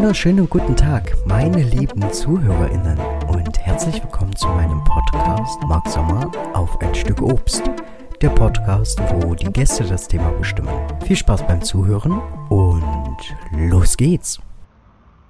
wunderschönen guten Tag, meine lieben ZuhörerInnen und herzlich willkommen zu meinem Podcast Marc Sommer auf ein Stück Obst. Der Podcast, wo die Gäste das Thema bestimmen. Viel Spaß beim Zuhören und los geht's!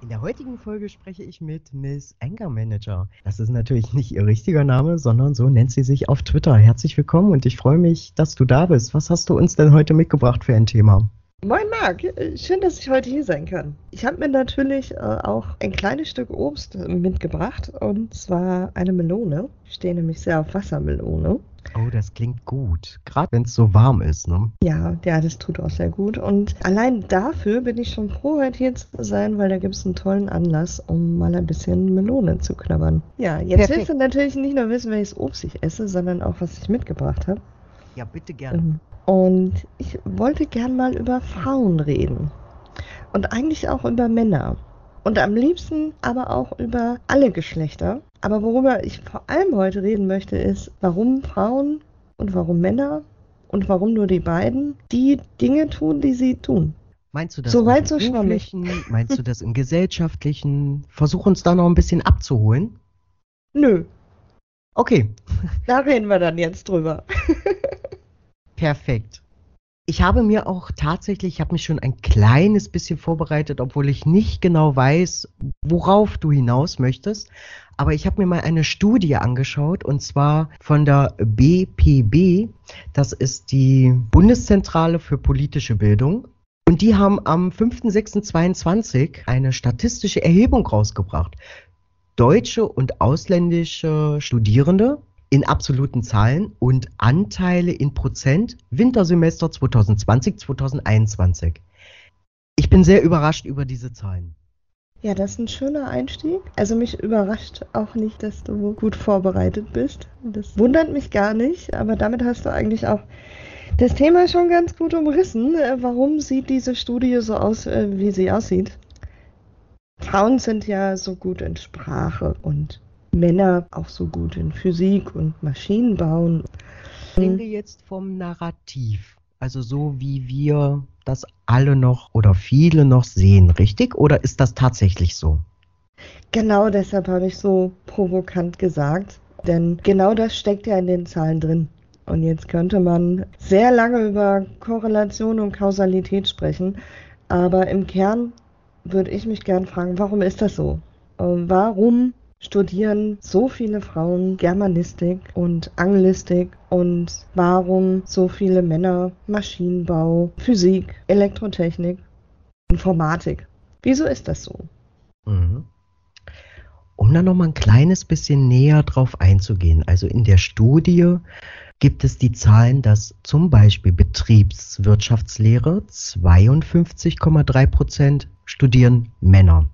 In der heutigen Folge spreche ich mit Miss Anger Manager. Das ist natürlich nicht ihr richtiger Name, sondern so nennt sie sich auf Twitter. Herzlich willkommen und ich freue mich, dass du da bist. Was hast du uns denn heute mitgebracht für ein Thema? Moin Marc, schön, dass ich heute hier sein kann. Ich habe mir natürlich äh, auch ein kleines Stück Obst mitgebracht und zwar eine Melone. Ich stehe nämlich sehr auf Wassermelone. Oh, das klingt gut. Gerade wenn es so warm ist, ne? Ja, ja, das tut auch sehr gut. Und allein dafür bin ich schon froh, heute hier zu sein, weil da gibt es einen tollen Anlass, um mal ein bisschen Melone zu knabbern. Ja, jetzt Perfekt. willst du natürlich nicht nur wissen, welches Obst ich esse, sondern auch, was ich mitgebracht habe. Ja, bitte gerne. Mhm. Und ich wollte gern mal über Frauen reden. Und eigentlich auch über Männer. Und am liebsten aber auch über alle Geschlechter. Aber worüber ich vor allem heute reden möchte, ist, warum Frauen und warum Männer und warum nur die beiden die Dinge tun, die sie tun. Meinst du das so weit, so schwammig? Meinst du das im gesellschaftlichen? Versuch uns da noch ein bisschen abzuholen. Nö. Okay. Da reden wir dann jetzt drüber. Perfekt. Ich habe mir auch tatsächlich, ich habe mich schon ein kleines bisschen vorbereitet, obwohl ich nicht genau weiß, worauf du hinaus möchtest. Aber ich habe mir mal eine Studie angeschaut und zwar von der BPB. Das ist die Bundeszentrale für politische Bildung. Und die haben am 5.6.22 eine statistische Erhebung rausgebracht. Deutsche und ausländische Studierende in absoluten Zahlen und Anteile in Prozent Wintersemester 2020, 2021. Ich bin sehr überrascht über diese Zahlen. Ja, das ist ein schöner Einstieg. Also mich überrascht auch nicht, dass du gut vorbereitet bist. Das wundert mich gar nicht, aber damit hast du eigentlich auch das Thema schon ganz gut umrissen. Warum sieht diese Studie so aus, äh, wie sie aussieht? Frauen sind ja so gut in Sprache und Männer auch so gut in Physik und Maschinenbauen. Reden wir jetzt vom Narrativ, also so wie wir das alle noch oder viele noch sehen, richtig? Oder ist das tatsächlich so? Genau deshalb habe ich so provokant gesagt, denn genau das steckt ja in den Zahlen drin. Und jetzt könnte man sehr lange über Korrelation und Kausalität sprechen, aber im Kern würde ich mich gern fragen, warum ist das so? Warum studieren so viele Frauen Germanistik und Anglistik und warum so viele Männer Maschinenbau, Physik, Elektrotechnik, Informatik? Wieso ist das so? Mhm. Um da noch mal ein kleines bisschen näher drauf einzugehen, also in der Studie gibt es die Zahlen, dass zum Beispiel Betriebswirtschaftslehre 52,3 Prozent studieren Männer.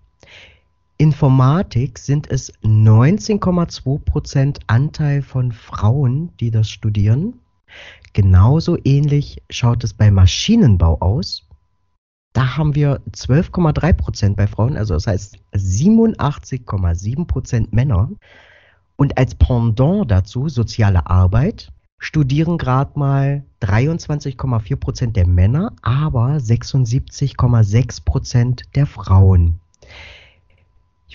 Informatik sind es 19,2 Prozent Anteil von Frauen, die das studieren. Genauso ähnlich schaut es bei Maschinenbau aus. Da haben wir 12,3 Prozent bei Frauen, also das heißt 87,7 Prozent Männer. Und als Pendant dazu soziale Arbeit studieren gerade mal 23,4 Prozent der Männer, aber 76,6 Prozent der Frauen.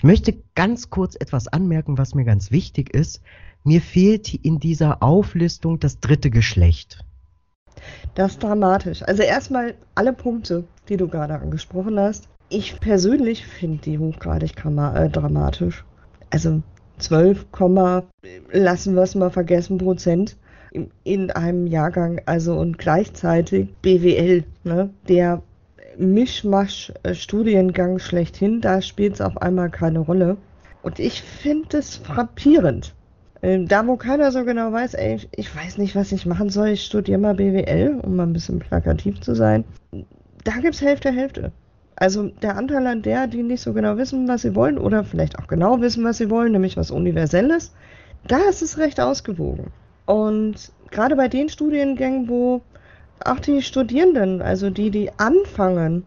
Ich möchte ganz kurz etwas anmerken, was mir ganz wichtig ist. Mir fehlt in dieser Auflistung das dritte Geschlecht. Das ist dramatisch. Also erstmal alle Punkte, die du gerade angesprochen hast. Ich persönlich finde die hochgradig äh, dramatisch. Also 12, lassen wir es mal vergessen, Prozent in einem Jahrgang, also und gleichzeitig BWL, ne, der Mischmasch-Studiengang schlechthin, da spielt es auf einmal keine Rolle. Und ich finde es frappierend. Ähm, da, wo keiner so genau weiß, ey, ich weiß nicht, was ich machen soll, ich studiere mal BWL, um mal ein bisschen plakativ zu sein. Da gibt es Hälfte, Hälfte. Also der Anteil an der, die nicht so genau wissen, was sie wollen, oder vielleicht auch genau wissen, was sie wollen, nämlich was Universelles, da ist es recht ausgewogen. Und gerade bei den Studiengängen, wo auch die Studierenden, also die, die anfangen,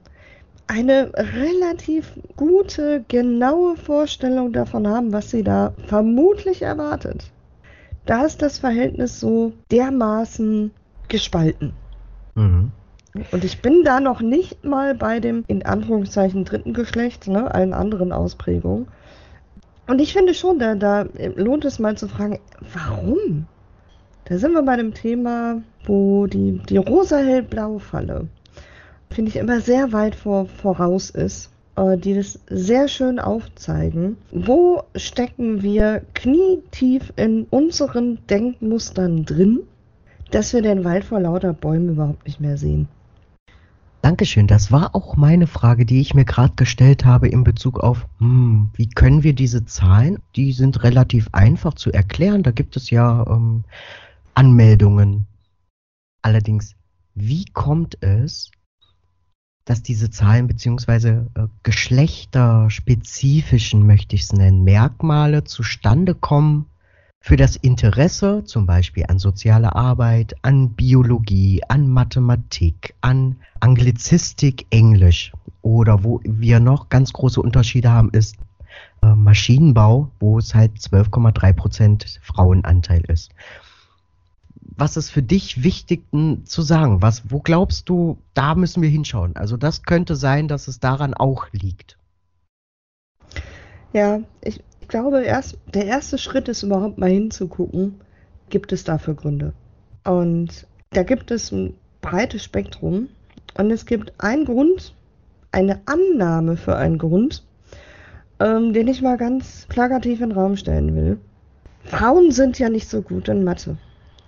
eine relativ gute, genaue Vorstellung davon haben, was sie da vermutlich erwartet. Da ist das Verhältnis so dermaßen gespalten. Mhm. Und ich bin da noch nicht mal bei dem in Anführungszeichen dritten Geschlecht, ne, allen anderen Ausprägungen. Und ich finde schon, da, da lohnt es mal zu fragen, warum? Da sind wir bei dem Thema, wo die, die rosa-hellblaue Falle, finde ich, immer sehr weit vor, voraus ist, äh, die das sehr schön aufzeigen. Wo stecken wir knietief in unseren Denkmustern drin, dass wir den Wald vor lauter Bäumen überhaupt nicht mehr sehen? Dankeschön. Das war auch meine Frage, die ich mir gerade gestellt habe in Bezug auf, hm, wie können wir diese Zahlen, die sind relativ einfach zu erklären. Da gibt es ja ähm, Anmeldungen. Allerdings, wie kommt es, dass diese Zahlen beziehungsweise äh, geschlechterspezifischen, möchte ich es nennen, Merkmale zustande kommen, für das Interesse zum Beispiel an soziale Arbeit, an Biologie, an Mathematik, an Anglizistik, Englisch oder wo wir noch ganz große Unterschiede haben, ist äh, Maschinenbau, wo es halt 12,3 Prozent Frauenanteil ist. Was ist für dich wichtig zu sagen? Was, wo glaubst du, da müssen wir hinschauen? Also das könnte sein, dass es daran auch liegt. Ja, ich, ich glaube, erst, der erste Schritt ist überhaupt mal hinzugucken, gibt es dafür Gründe. Und da gibt es ein breites Spektrum. Und es gibt einen Grund, eine Annahme für einen Grund, ähm, den ich mal ganz plakativ in den Raum stellen will. Frauen sind ja nicht so gut in Mathe.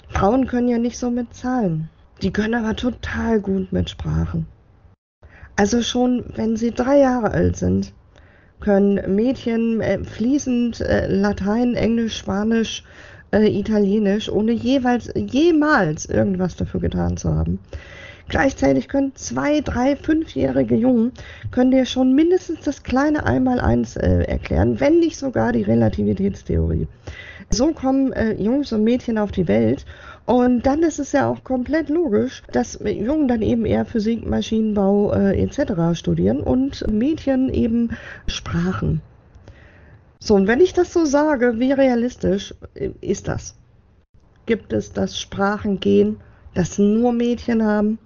Frauen können ja nicht so mit Zahlen. Die können aber total gut mit Sprachen. Also schon, wenn sie drei Jahre alt sind, können Mädchen äh, fließend äh, Latein, Englisch, Spanisch, äh, Italienisch, ohne jeweils jemals irgendwas dafür getan zu haben. Gleichzeitig können zwei, drei, fünfjährige Jungen können dir schon mindestens das kleine Einmaleins äh, erklären, wenn nicht sogar die Relativitätstheorie. So kommen äh, Jungs und Mädchen auf die Welt und dann ist es ja auch komplett logisch, dass Jungen dann eben eher Physik, Maschinenbau äh, etc. studieren und Mädchen eben Sprachen. So, und wenn ich das so sage, wie realistisch äh, ist das? Gibt es das Sprachengehen, das nur Mädchen haben?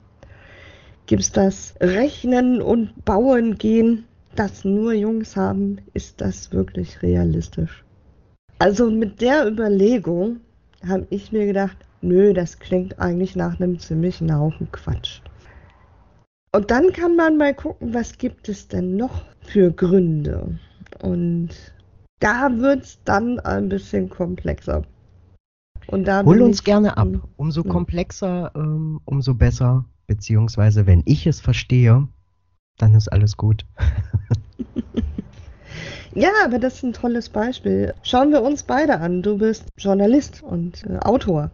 Gibt es das Rechnen und Bauen gehen, das nur Jungs haben? Ist das wirklich realistisch? Also mit der Überlegung habe ich mir gedacht, nö, das klingt eigentlich nach einem ziemlichen Haufen Quatsch. Und dann kann man mal gucken, was gibt es denn noch für Gründe. Und da wird es dann ein bisschen komplexer. Und da Hol uns gerne ab. Umso komplexer, ähm, umso besser. Beziehungsweise, wenn ich es verstehe, dann ist alles gut. Ja, aber das ist ein tolles Beispiel. Schauen wir uns beide an. Du bist Journalist und äh, Autor.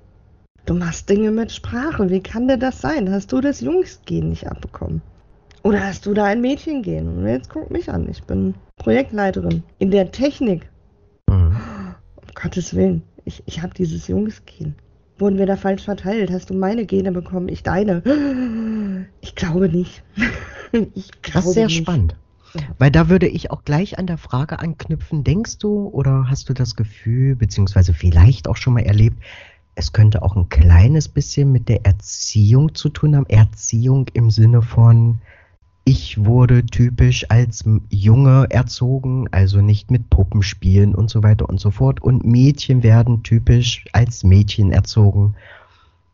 Du machst Dinge mit Sprache. Wie kann denn das sein? Hast du das Jungsgehen nicht abbekommen? Oder hast du da ein Mädchengehen? Und jetzt guck mich an. Ich bin Projektleiterin in der Technik. Mhm. Um Gottes Willen. Ich, ich habe dieses Jungsgehen. Wurden wir da falsch verteilt? Hast du meine Gene bekommen? Ich deine? Ich glaube nicht. ich glaube das ist sehr nicht. spannend. Weil da würde ich auch gleich an der Frage anknüpfen, denkst du oder hast du das Gefühl, beziehungsweise vielleicht auch schon mal erlebt, es könnte auch ein kleines bisschen mit der Erziehung zu tun haben. Erziehung im Sinne von, ich wurde typisch als Junge erzogen, also nicht mit Puppen spielen und so weiter und so fort. Und Mädchen werden typisch als Mädchen erzogen.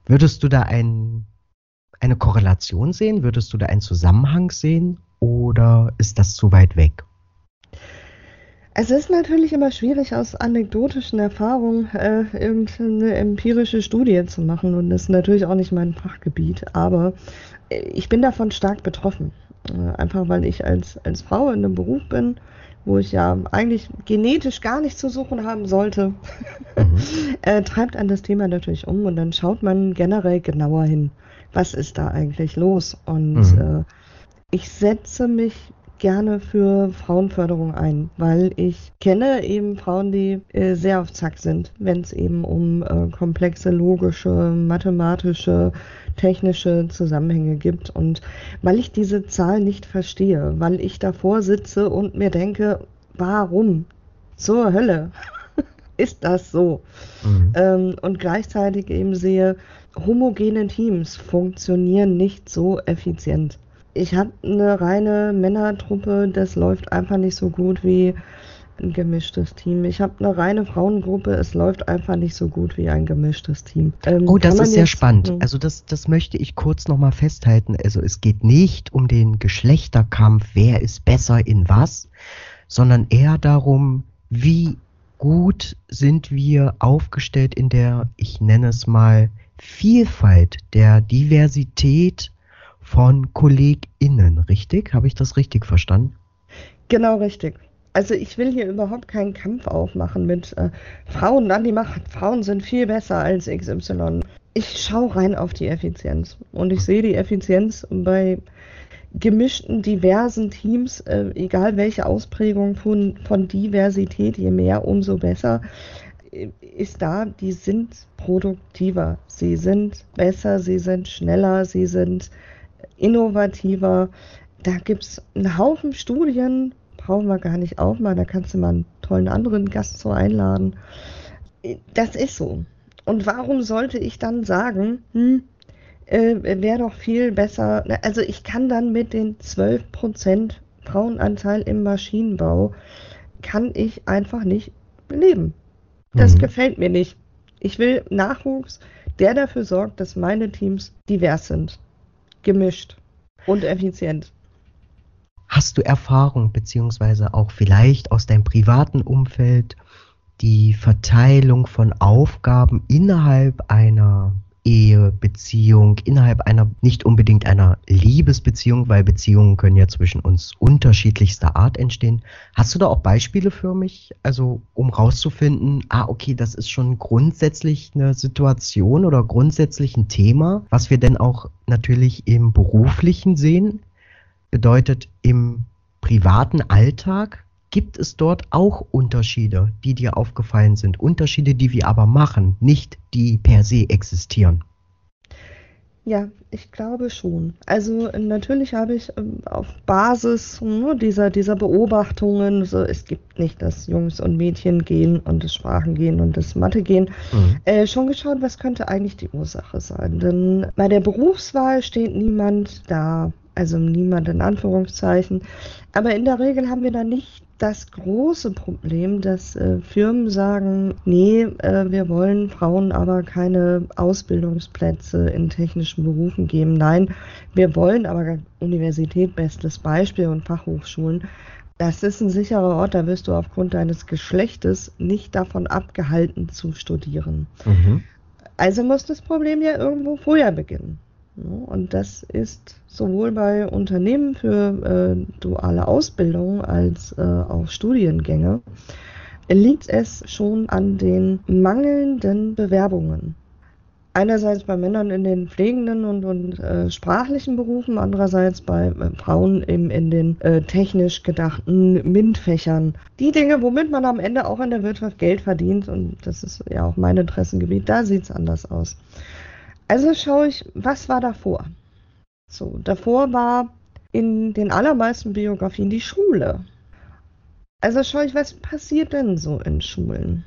Würdest du da ein, eine Korrelation sehen? Würdest du da einen Zusammenhang sehen? Oder ist das zu weit weg? Es ist natürlich immer schwierig, aus anekdotischen Erfahrungen äh, irgendeine empirische Studie zu machen und das ist natürlich auch nicht mein Fachgebiet, aber äh, ich bin davon stark betroffen. Äh, einfach weil ich als, als Frau in einem Beruf bin, wo ich ja eigentlich genetisch gar nichts zu suchen haben sollte, mhm. äh, treibt an das Thema natürlich um und dann schaut man generell genauer hin, was ist da eigentlich los und mhm. Ich setze mich gerne für Frauenförderung ein, weil ich kenne eben Frauen, die äh, sehr auf Zack sind, wenn es eben um äh, komplexe logische, mathematische, technische Zusammenhänge gibt. Und weil ich diese Zahl nicht verstehe, weil ich davor sitze und mir denke, warum zur Hölle ist das so? Mhm. Ähm, und gleichzeitig eben sehe, homogene Teams funktionieren nicht so effizient. Ich habe eine reine Männertruppe, das läuft einfach nicht so gut wie ein gemischtes Team. Ich habe eine reine Frauengruppe, es läuft einfach nicht so gut wie ein gemischtes Team. Ähm, oh, das ist sehr spannend. Hm. Also das, das möchte ich kurz nochmal festhalten. Also es geht nicht um den Geschlechterkampf, wer ist besser in was, sondern eher darum, wie gut sind wir aufgestellt in der, ich nenne es mal, Vielfalt, der Diversität von KollegInnen, richtig? Habe ich das richtig verstanden? Genau richtig. Also ich will hier überhaupt keinen Kampf aufmachen mit äh, Frauen an die Macht. Frauen sind viel besser als XY. Ich schaue rein auf die Effizienz und ich sehe die Effizienz bei gemischten, diversen Teams, äh, egal welche Ausprägung von, von Diversität, je mehr, umso besser, äh, ist da, die sind produktiver, sie sind besser, sie sind schneller, sie sind innovativer. Da gibt es einen Haufen Studien, brauchen wir gar nicht aufmachen, da kannst du mal einen tollen anderen Gast so einladen. Das ist so. Und warum sollte ich dann sagen, hm, äh, wäre doch viel besser. Also ich kann dann mit den 12% Frauenanteil im Maschinenbau, kann ich einfach nicht leben. Das mhm. gefällt mir nicht. Ich will Nachwuchs, der dafür sorgt, dass meine Teams divers sind, gemischt und effizient. Hast du Erfahrung, beziehungsweise auch vielleicht aus deinem privaten Umfeld, die Verteilung von Aufgaben innerhalb einer Ehe, Beziehung, innerhalb einer, nicht unbedingt einer Liebesbeziehung, weil Beziehungen können ja zwischen uns unterschiedlichster Art entstehen. Hast du da auch Beispiele für mich, also um rauszufinden, ah, okay, das ist schon grundsätzlich eine Situation oder grundsätzlich ein Thema, was wir denn auch natürlich im beruflichen sehen? Bedeutet im privaten Alltag Gibt es dort auch Unterschiede, die dir aufgefallen sind? Unterschiede, die wir aber machen, nicht die per se existieren? Ja, ich glaube schon. Also natürlich habe ich ähm, auf Basis ne, dieser, dieser Beobachtungen, so, es gibt nicht das Jungs und Mädchen gehen und das Sprachen gehen und das Mathe gehen, mhm. äh, schon geschaut, was könnte eigentlich die Ursache sein. Denn bei der Berufswahl steht niemand da, also niemand in Anführungszeichen. Aber in der Regel haben wir da nicht das große Problem, dass äh, Firmen sagen, nee, äh, wir wollen Frauen aber keine Ausbildungsplätze in technischen Berufen geben. Nein, wir wollen aber Universität, bestes Beispiel und Fachhochschulen. Das ist ein sicherer Ort, da wirst du aufgrund deines Geschlechtes nicht davon abgehalten zu studieren. Mhm. Also muss das Problem ja irgendwo vorher beginnen. Und das ist sowohl bei Unternehmen für äh, duale Ausbildung als äh, auch Studiengänge, liegt es schon an den mangelnden Bewerbungen. Einerseits bei Männern in den pflegenden und, und äh, sprachlichen Berufen, andererseits bei äh, Frauen eben in den äh, technisch gedachten MINT-Fächern. Die Dinge, womit man am Ende auch in der Wirtschaft Geld verdient, und das ist ja auch mein Interessengebiet, da sieht es anders aus. Also schaue ich, was war davor? So, davor war in den allermeisten Biografien die Schule. Also schaue ich, was passiert denn so in Schulen?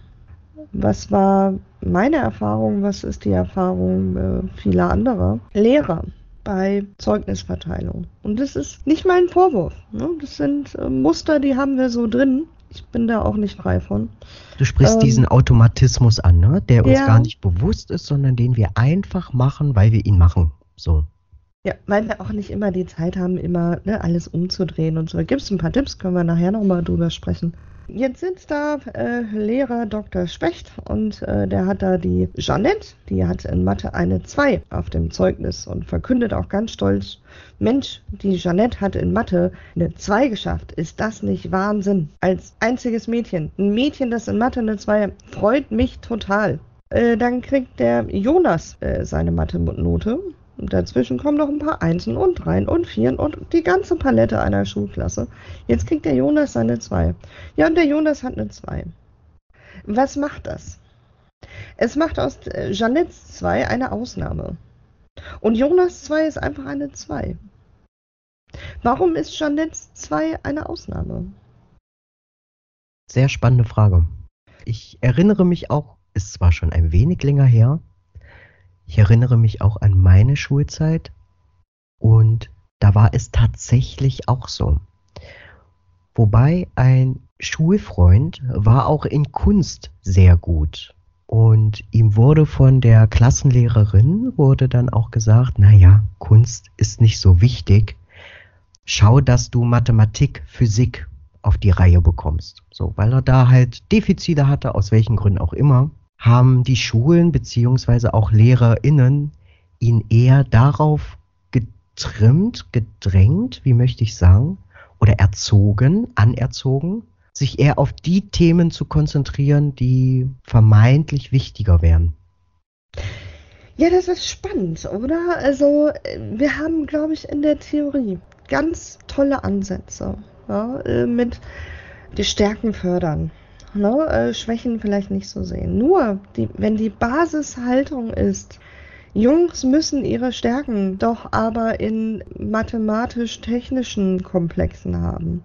Was war meine Erfahrung? Was ist die Erfahrung äh, vieler anderer Lehrer bei Zeugnisverteilung? Und das ist nicht mein Vorwurf. Ne? Das sind äh, Muster, die haben wir so drin. Ich bin da auch nicht frei von. Du sprichst ähm, diesen Automatismus an, ne? der uns ja, gar nicht bewusst ist, sondern den wir einfach machen, weil wir ihn machen. So. Ja, weil wir auch nicht immer die Zeit haben, immer ne, alles umzudrehen und so. Gibt es ein paar Tipps, können wir nachher nochmal drüber sprechen. Jetzt sitzt da äh, Lehrer Dr. Specht und äh, der hat da die Jeannette, die hat in Mathe eine 2 auf dem Zeugnis und verkündet auch ganz stolz, Mensch, die Jeannette hat in Mathe eine 2 geschafft. Ist das nicht Wahnsinn? Als einziges Mädchen. Ein Mädchen, das in Mathe eine 2 freut mich total. Äh, dann kriegt der Jonas äh, seine Mathe-Note und dazwischen kommen noch ein paar Einsen und Dreien und Vieren und die ganze Palette einer Schulklasse. Jetzt kriegt der Jonas seine zwei. Ja, und der Jonas hat eine zwei. Was macht das? Es macht aus äh, Jeanettes zwei eine Ausnahme. Und Jonas 2 ist einfach eine 2. Warum ist Jeanettes 2 eine Ausnahme? Sehr spannende Frage. Ich erinnere mich auch, ist zwar schon ein wenig länger her, Ich erinnere mich auch an meine Schulzeit und da war es tatsächlich auch so. Wobei ein Schulfreund war auch in Kunst sehr gut. Und ihm wurde von der Klassenlehrerin wurde dann auch gesagt, naja, Kunst ist nicht so wichtig. Schau, dass du Mathematik, Physik auf die Reihe bekommst. So, weil er da halt Defizite hatte, aus welchen Gründen auch immer, haben die Schulen beziehungsweise auch LehrerInnen ihn eher darauf getrimmt, gedrängt, wie möchte ich sagen, oder erzogen, anerzogen, sich eher auf die Themen zu konzentrieren, die vermeintlich wichtiger wären. Ja, das ist spannend, oder? Also, wir haben, glaube ich, in der Theorie ganz tolle Ansätze ja, äh, mit die Stärken fördern. Ne? Äh, Schwächen vielleicht nicht so sehen. Nur, die, wenn die Basishaltung ist, Jungs müssen ihre Stärken doch aber in mathematisch-technischen Komplexen haben.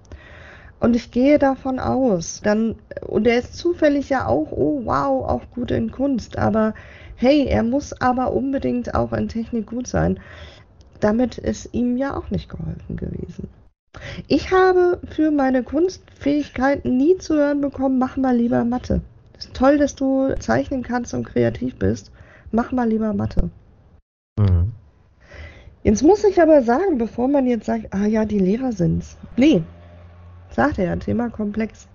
Und ich gehe davon aus, dann, und er ist zufällig ja auch, oh wow, auch gut in Kunst, aber hey, er muss aber unbedingt auch in Technik gut sein. Damit ist ihm ja auch nicht geholfen gewesen. Ich habe für meine Kunstfähigkeiten nie zu hören bekommen, mach mal lieber Mathe. Es ist toll, dass du zeichnen kannst und kreativ bist. Mach mal lieber Mathe. Mhm. Jetzt muss ich aber sagen, bevor man jetzt sagt, ah ja, die Lehrer sind's. Nee, sagt er ja, Thema komplex.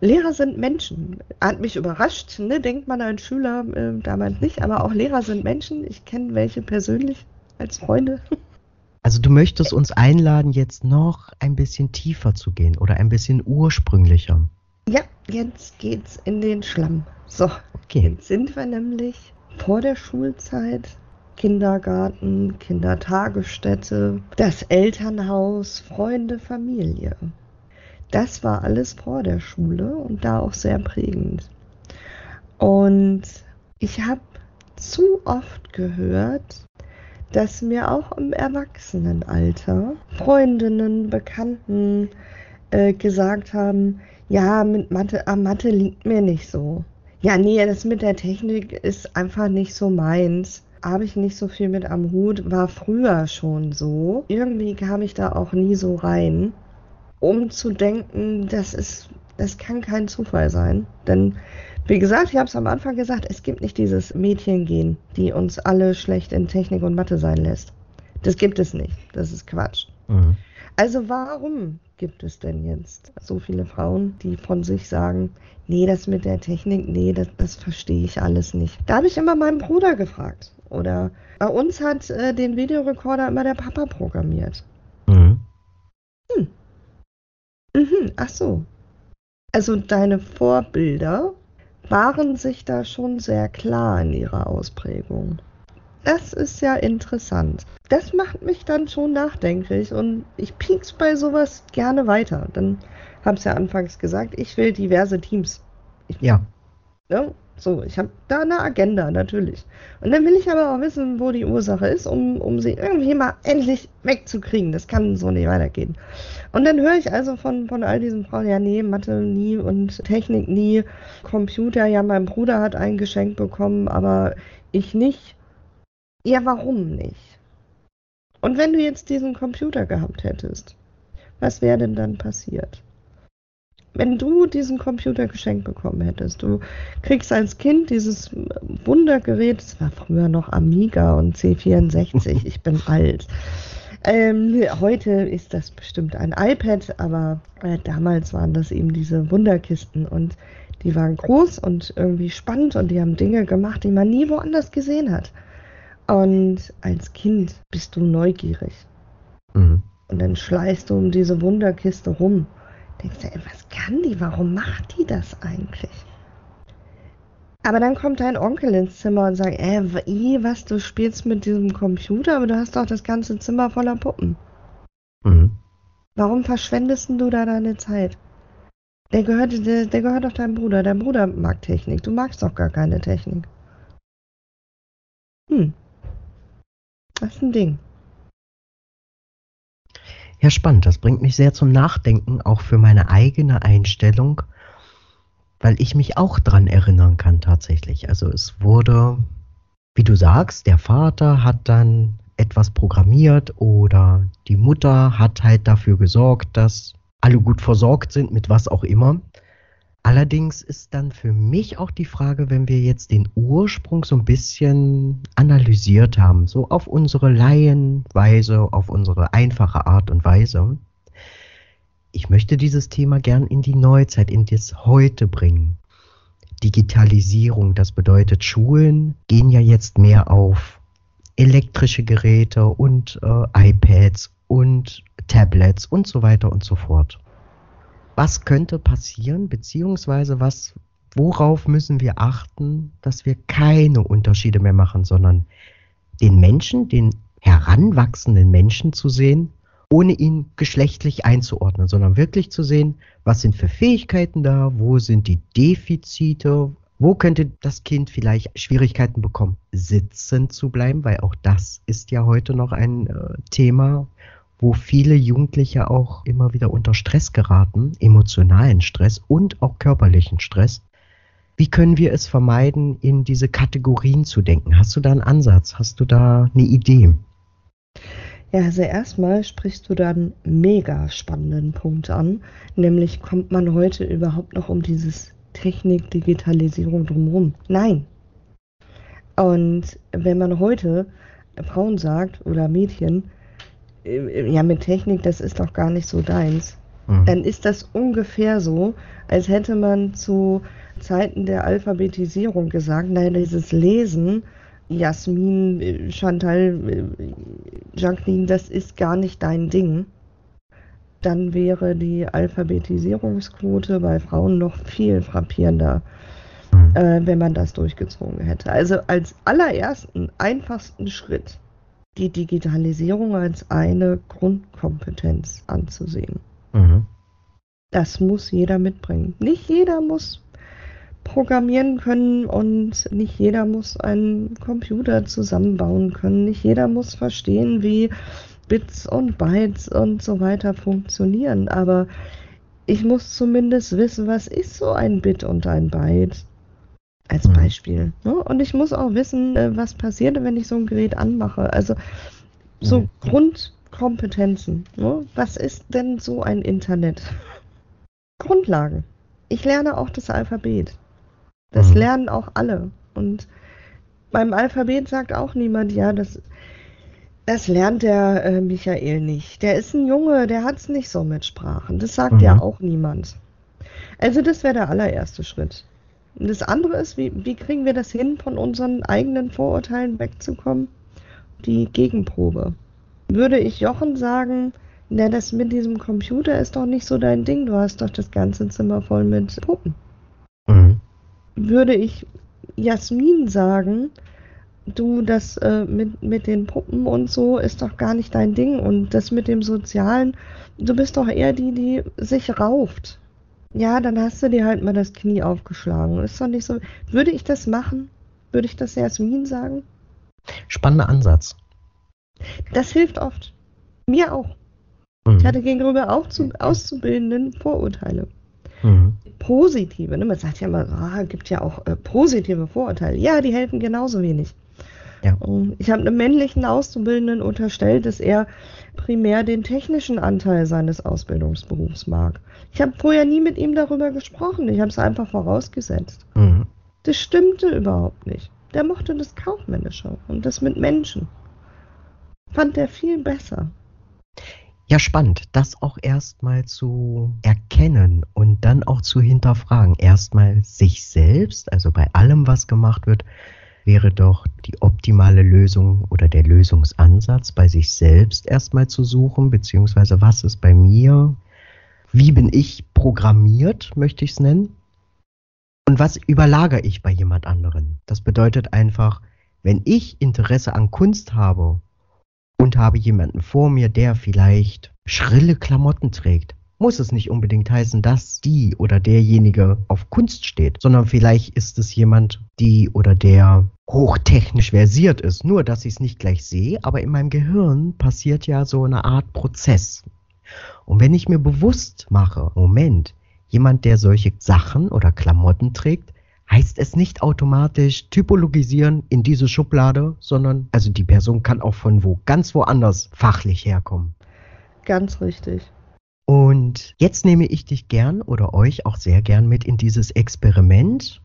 Lehrer sind Menschen. Hat mich überrascht, ne? denkt man als Schüler äh, damals nicht, aber auch Lehrer sind Menschen. Ich kenne welche persönlich als Freunde. Also du möchtest uns einladen, jetzt noch ein bisschen tiefer zu gehen oder ein bisschen ursprünglicher. Ja, jetzt geht's in den Schlamm. So, okay. jetzt sind wir nämlich vor der Schulzeit Kindergarten, Kindertagesstätte, das Elternhaus, Freunde, Familie. Das war alles vor der Schule und da auch sehr prägend. Und ich habe zu oft gehört, dass mir auch im Erwachsenenalter Freundinnen, Bekannten äh, gesagt haben, ja, mit Mathe, ah, Mathe liegt mir nicht so. Ja, nee, das mit der Technik ist einfach nicht so meins habe ich nicht so viel mit am Hut, war früher schon so. Irgendwie kam ich da auch nie so rein, um zu denken, das ist, das kann kein Zufall sein. Denn, wie gesagt, ich habe es am Anfang gesagt, es gibt nicht dieses Mädchengehen, die uns alle schlecht in Technik und Mathe sein lässt. Das gibt es nicht. Das ist Quatsch. Mhm. Also warum gibt es denn jetzt so viele Frauen, die von sich sagen, nee, das mit der Technik, nee, das, das verstehe ich alles nicht. Da habe ich immer meinen Bruder gefragt. Oder bei uns hat äh, den Videorekorder immer der Papa programmiert. Mhm. Hm. Mhm, ach so. Also deine Vorbilder waren sich da schon sehr klar in ihrer Ausprägung. Das ist ja interessant. Das macht mich dann schon nachdenklich und ich piek's bei sowas gerne weiter. Dann hab's ja anfangs gesagt, ich will diverse Teams. Ich, ja. Ne? So, ich habe da eine Agenda, natürlich. Und dann will ich aber auch wissen, wo die Ursache ist, um, um sie irgendwie mal endlich wegzukriegen. Das kann so nicht weitergehen. Und dann höre ich also von, von all diesen Frauen, ja, nee, Mathe nie und Technik nie. Computer, ja, mein Bruder hat ein Geschenk bekommen, aber ich nicht. Ja, warum nicht? Und wenn du jetzt diesen Computer gehabt hättest, was wäre denn dann passiert? Wenn du diesen Computer geschenkt bekommen hättest, du kriegst als Kind dieses Wundergerät, es war früher noch Amiga und C64, ich bin alt. Ähm, heute ist das bestimmt ein iPad, aber äh, damals waren das eben diese Wunderkisten und die waren groß und irgendwie spannend und die haben Dinge gemacht, die man nie woanders gesehen hat. Und als Kind bist du neugierig. Mhm. Und dann schleißt du um diese Wunderkiste rum denkst du, ey, was kann die? Warum macht die das eigentlich? Aber dann kommt dein Onkel ins Zimmer und sagt, ey, was, du spielst mit diesem Computer, aber du hast doch das ganze Zimmer voller Puppen. Mhm. Warum verschwendest du da deine Zeit? Der gehört, der, der gehört doch deinem Bruder. Dein Bruder mag Technik. Du magst doch gar keine Technik. Hm. Das ist ein Ding. Ja, spannend. Das bringt mich sehr zum Nachdenken, auch für meine eigene Einstellung, weil ich mich auch dran erinnern kann tatsächlich. Also es wurde, wie du sagst, der Vater hat dann etwas programmiert oder die Mutter hat halt dafür gesorgt, dass alle gut versorgt sind mit was auch immer. Allerdings ist dann für mich auch die Frage, wenn wir jetzt den Ursprung so ein bisschen analysiert haben, so auf unsere Laienweise, auf unsere einfache Art und Weise. Ich möchte dieses Thema gern in die Neuzeit, in das Heute bringen. Digitalisierung, das bedeutet, Schulen gehen ja jetzt mehr auf elektrische Geräte und äh, iPads und Tablets und so weiter und so fort. Was könnte passieren, beziehungsweise was, worauf müssen wir achten, dass wir keine Unterschiede mehr machen, sondern den Menschen, den heranwachsenden Menschen zu sehen, ohne ihn geschlechtlich einzuordnen, sondern wirklich zu sehen, was sind für Fähigkeiten da, wo sind die Defizite, wo könnte das Kind vielleicht Schwierigkeiten bekommen, sitzen zu bleiben, weil auch das ist ja heute noch ein äh, Thema, wo viele Jugendliche auch immer wieder unter Stress geraten, emotionalen Stress und auch körperlichen Stress. Wie können wir es vermeiden, in diese Kategorien zu denken? Hast du da einen Ansatz? Hast du da eine Idee? Ja, also erstmal sprichst du da einen mega spannenden Punkt an, nämlich kommt man heute überhaupt noch um dieses Technik, Digitalisierung drumherum. Nein. Und wenn man heute Frauen sagt oder Mädchen, ja, mit Technik, das ist doch gar nicht so deins, mhm. dann ist das ungefähr so, als hätte man zu Zeiten der Alphabetisierung gesagt, nein, dieses Lesen, Jasmin, äh, Chantal, äh, Jacqueline, das ist gar nicht dein Ding dann wäre die Alphabetisierungsquote bei Frauen noch viel frappierender, mhm. äh, wenn man das durchgezogen hätte. Also als allerersten, einfachsten Schritt die Digitalisierung als eine Grundkompetenz anzusehen. Mhm. Das muss jeder mitbringen. Nicht jeder muss programmieren können und nicht jeder muss einen Computer zusammenbauen können. Nicht jeder muss verstehen, wie Bits und Bytes und so weiter funktionieren, aber ich muss zumindest wissen, was ist so ein Bit und ein Byte. Als mhm. Beispiel. Ne? Und ich muss auch wissen, äh, was passiert, wenn ich so ein Gerät anmache. Also so mhm. Grundkompetenzen. Ne? Was ist denn so ein Internet? Grundlagen. Ich lerne auch das Alphabet. Das mhm. lernen auch alle. Und beim Alphabet sagt auch niemand, ja, das das lernt der äh, Michael nicht. Der ist ein Junge, der hat es nicht so mit Sprachen. Das sagt mhm. ja auch niemand. Also das wäre der allererste Schritt. Und das andere ist, wie, wie kriegen wir das hin, von unseren eigenen Vorurteilen wegzukommen? Die Gegenprobe. Würde ich Jochen sagen, na, das mit diesem Computer ist doch nicht so dein Ding, du hast doch das ganze Zimmer voll mit Puppen. Mhm. Würde ich Jasmin sagen, du, das äh, mit, mit den Puppen und so ist doch gar nicht dein Ding. Und das mit dem Sozialen, du bist doch eher die, die sich rauft. Ja, dann hast du dir halt mal das Knie aufgeschlagen. Ist doch nicht so. Würde ich das machen? Würde ich das Jasmin sagen? Spannender Ansatz. Das hilft oft. Mir auch. Mhm. Ich hatte gegenüber auch zu, Auszubildenden Vorurteile. Mhm. Positive, ne? man sagt ja immer, ah, gibt ja auch äh, positive Vorurteile. Ja, die helfen genauso wenig. Ja. Ich habe einem männlichen Auszubildenden unterstellt, dass er primär den technischen Anteil seines Ausbildungsberufs mag. Ich habe vorher nie mit ihm darüber gesprochen. Ich habe es einfach vorausgesetzt. Mhm. Das stimmte überhaupt nicht. Der mochte das Kaufmännische und das mit Menschen. Fand er viel besser. Ja, spannend, das auch erstmal zu erkennen und dann auch zu hinterfragen. Erstmal sich selbst, also bei allem, was gemacht wird, wäre doch die optimale Lösung oder der Lösungsansatz bei sich selbst erstmal zu suchen, beziehungsweise was ist bei mir, wie bin ich programmiert, möchte ich es nennen, und was überlagere ich bei jemand anderen. Das bedeutet einfach, wenn ich Interesse an Kunst habe und habe jemanden vor mir, der vielleicht schrille Klamotten trägt, muss es nicht unbedingt heißen, dass die oder derjenige auf Kunst steht, sondern vielleicht ist es jemand, die oder der hochtechnisch versiert ist, nur dass ich es nicht gleich sehe, aber in meinem Gehirn passiert ja so eine Art Prozess. Und wenn ich mir bewusst mache, Moment, jemand, der solche Sachen oder Klamotten trägt, heißt es nicht automatisch typologisieren in diese Schublade, sondern also die Person kann auch von wo ganz woanders fachlich herkommen. Ganz richtig. Und jetzt nehme ich dich gern oder euch auch sehr gern mit in dieses Experiment.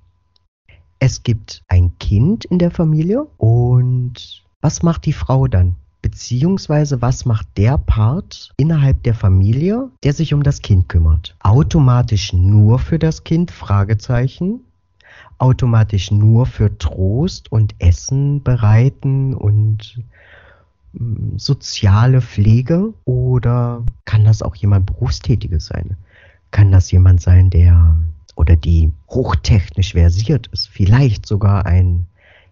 Es gibt ein Kind in der Familie und was macht die Frau dann? Beziehungsweise was macht der Part innerhalb der Familie, der sich um das Kind kümmert? Automatisch nur für das Kind? Fragezeichen. Automatisch nur für Trost und Essen bereiten und soziale Pflege oder kann das auch jemand Berufstätiges sein? Kann das jemand sein, der oder die hochtechnisch versiert ist, vielleicht sogar einen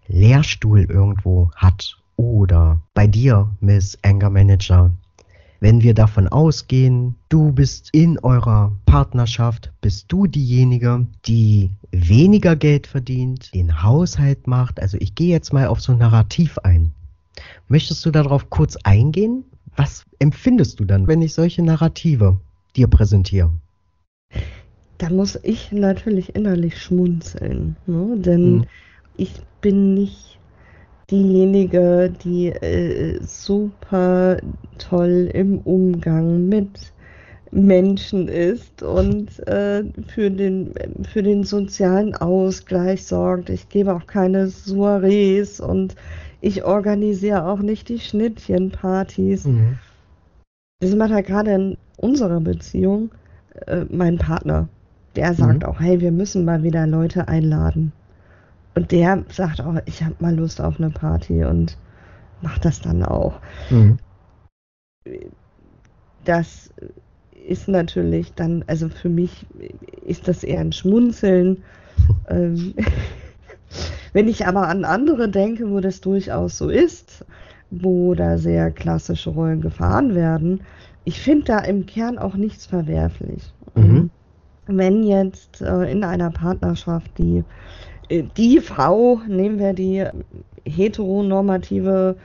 Lehrstuhl irgendwo hat oder bei dir, Miss Anger Manager, wenn wir davon ausgehen, du bist in eurer Partnerschaft, bist du diejenige, die weniger Geld verdient, den Haushalt macht. Also ich gehe jetzt mal auf so ein Narrativ ein. Möchtest du darauf kurz eingehen? Was empfindest du dann, wenn ich solche Narrative dir präsentiere? Da muss ich natürlich innerlich schmunzeln, ne? denn hm. ich bin nicht diejenige, die äh, super toll im Umgang mit Menschen ist und äh, für, den, für den sozialen Ausgleich sorgt. Ich gebe auch keine Soirees und ich organisiere auch nicht die Schnittchenpartys. Mhm. Das macht halt gerade in unserer Beziehung äh, mein Partner. Der sagt mhm. auch, hey, wir müssen mal wieder Leute einladen. Und der sagt auch, ich habe mal Lust auf eine Party und macht das dann auch. Mhm. Das ist natürlich dann, also für mich ist das eher ein Schmunzeln. ähm, wenn ich aber an andere denke, wo das durchaus so ist, wo da sehr klassische Rollen gefahren werden, ich finde da im Kern auch nichts verwerflich. Mhm. Wenn jetzt äh, in einer Partnerschaft die äh, die Frau, nehmen wir die heteronormative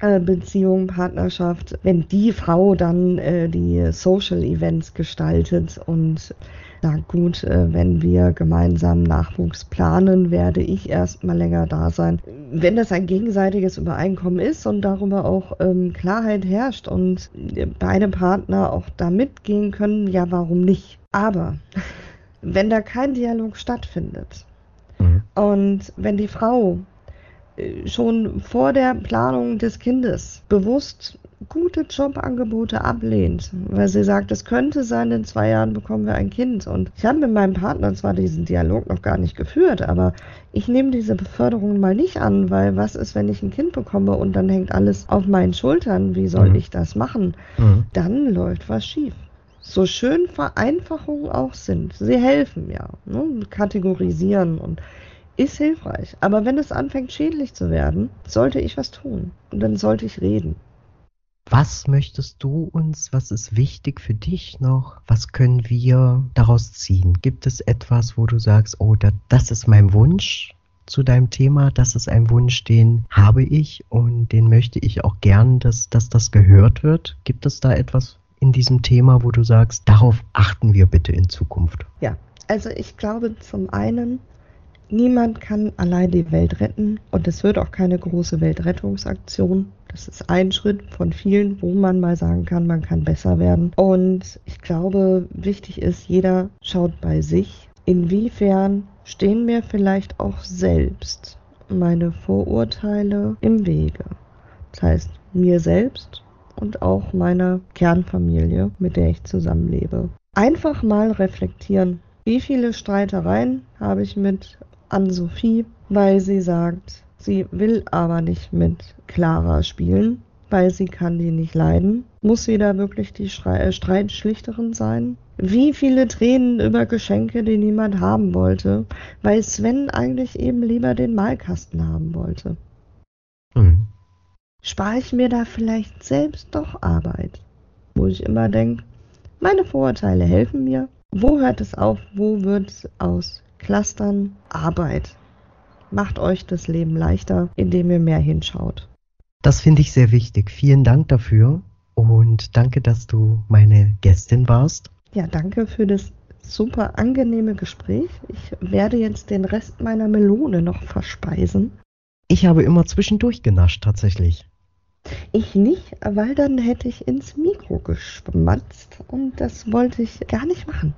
Beziehung, Partnerschaft, wenn die Frau dann äh, die Social Events gestaltet und sagt, gut, äh, wenn wir gemeinsam Nachwuchs planen, werde ich erstmal länger da sein. Wenn das ein gegenseitiges Übereinkommen ist und darüber auch ähm, Klarheit herrscht und beide Partner auch da mitgehen können, ja, warum nicht? Aber wenn da kein Dialog stattfindet, Mhm. Und wenn die Frau äh, schon vor der Planung des Kindes bewusst gute Jobangebote ablehnt, weil sie sagt, es könnte sein, in zwei Jahren bekommen wir ein Kind. Und ich habe mit meinem Partner zwar diesen Dialog noch gar nicht geführt, aber ich nehme diese Beförderung mal nicht an, weil was ist, wenn ich ein Kind bekomme und dann hängt alles auf meinen Schultern? Wie soll mhm. ich das machen? Mhm. Dann läuft was schief so schön Vereinfachungen auch sind, sie helfen ja, ne, kategorisieren und ist hilfreich. Aber wenn es anfängt schädlich zu werden, sollte ich was tun und dann sollte ich reden. Was möchtest du uns, was ist wichtig für dich noch? Was können wir daraus ziehen? Gibt es etwas, wo du sagst, oh, das ist mein Wunsch zu deinem Thema, das ist ein Wunsch, den habe ich und den möchte ich auch gern, dass, dass das gehört wird? Gibt es da etwas, in diesem Thema, wo du sagst, darauf achten wir bitte in Zukunft? Ja, also ich glaube zum einen, niemand kann allein die Welt retten und es wird auch keine große Weltrettungsaktion. Das ist ein Schritt von vielen, wo man mal sagen kann, man kann besser werden. Und ich glaube, wichtig ist, jeder schaut bei sich, inwiefern stehen mir vielleicht auch selbst meine Vorurteile im Wege. Das heißt, mir selbst und auch meiner Kernfamilie, mit der ich zusammenlebe. Einfach mal reflektieren, wie viele Streitereien habe ich mit Ann-Sophie, weil sie sagt, sie will aber nicht mit Clara spielen, weil sie kann die nicht leiden. Muss sie da wirklich die äh, Streitschlichterin sein? Wie viele Tränen über Geschenke, die niemand haben wollte, weil Sven eigentlich eben lieber den Malkasten haben wollte. Mhm spare ich mir da vielleicht selbst doch Arbeit. Wo ich immer denke, meine Vorurteile helfen mir. Wo hört es auf? Wo wird es aus Clustern Arbeit? Macht euch das Leben leichter, indem ihr mehr hinschaut. Das finde ich sehr wichtig. Vielen Dank dafür und danke, dass du meine Gästin warst. Ja, danke für das super angenehme Gespräch. Ich werde jetzt den Rest meiner Melone noch verspeisen. Ich habe immer zwischendurch genascht, tatsächlich. Ich nicht, weil dann hätte ich ins Mikro geschmatzt und das wollte ich gar nicht machen.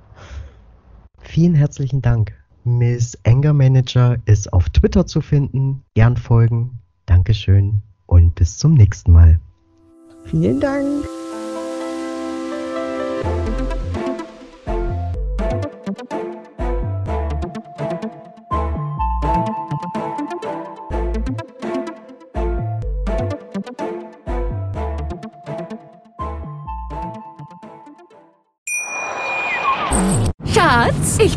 Vielen herzlichen Dank. Miss Anger Manager ist auf Twitter zu finden. Gern folgen. Dankeschön und bis zum nächsten Mal. Vielen Dank.